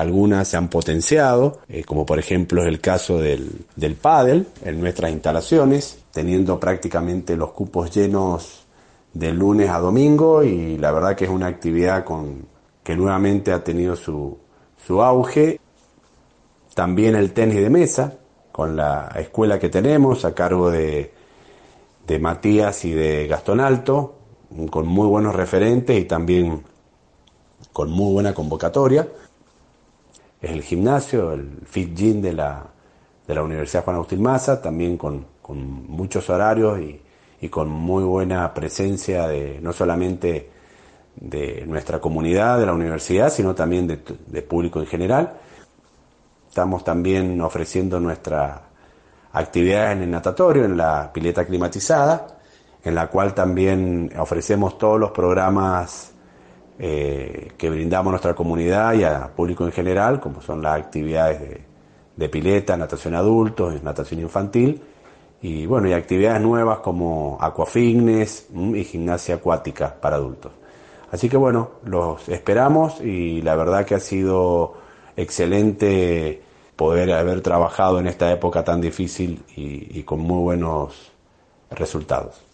algunas se han potenciado, eh, como por ejemplo es el caso del, del pádel en nuestras instalaciones, teniendo prácticamente los cupos llenos de lunes a domingo y la verdad que es una actividad con, que nuevamente ha tenido su, su auge. También el tenis de mesa, con la escuela que tenemos a cargo de, de Matías y de Gastón Alto, con muy buenos referentes y también con muy buena convocatoria. Es el gimnasio, el Fit Gym de la, de la Universidad Juan Agustín Maza, también con, con muchos horarios y, y, con muy buena presencia de no solamente de nuestra comunidad, de la universidad, sino también de, de público en general. Estamos también ofreciendo nuestra actividades en el natatorio, en la pileta climatizada, en la cual también ofrecemos todos los programas eh, que brindamos a nuestra comunidad y al público en general, como son las actividades de, pileta, natación adultos, natación infantil, y bueno, y actividades nuevas como aquafitness mm, y gimnasia acuática para adultos. Así que bueno, los esperamos y la verdad que ha sido excelente poder haber trabajado en esta época tan difícil y, y con muy buenos resultados.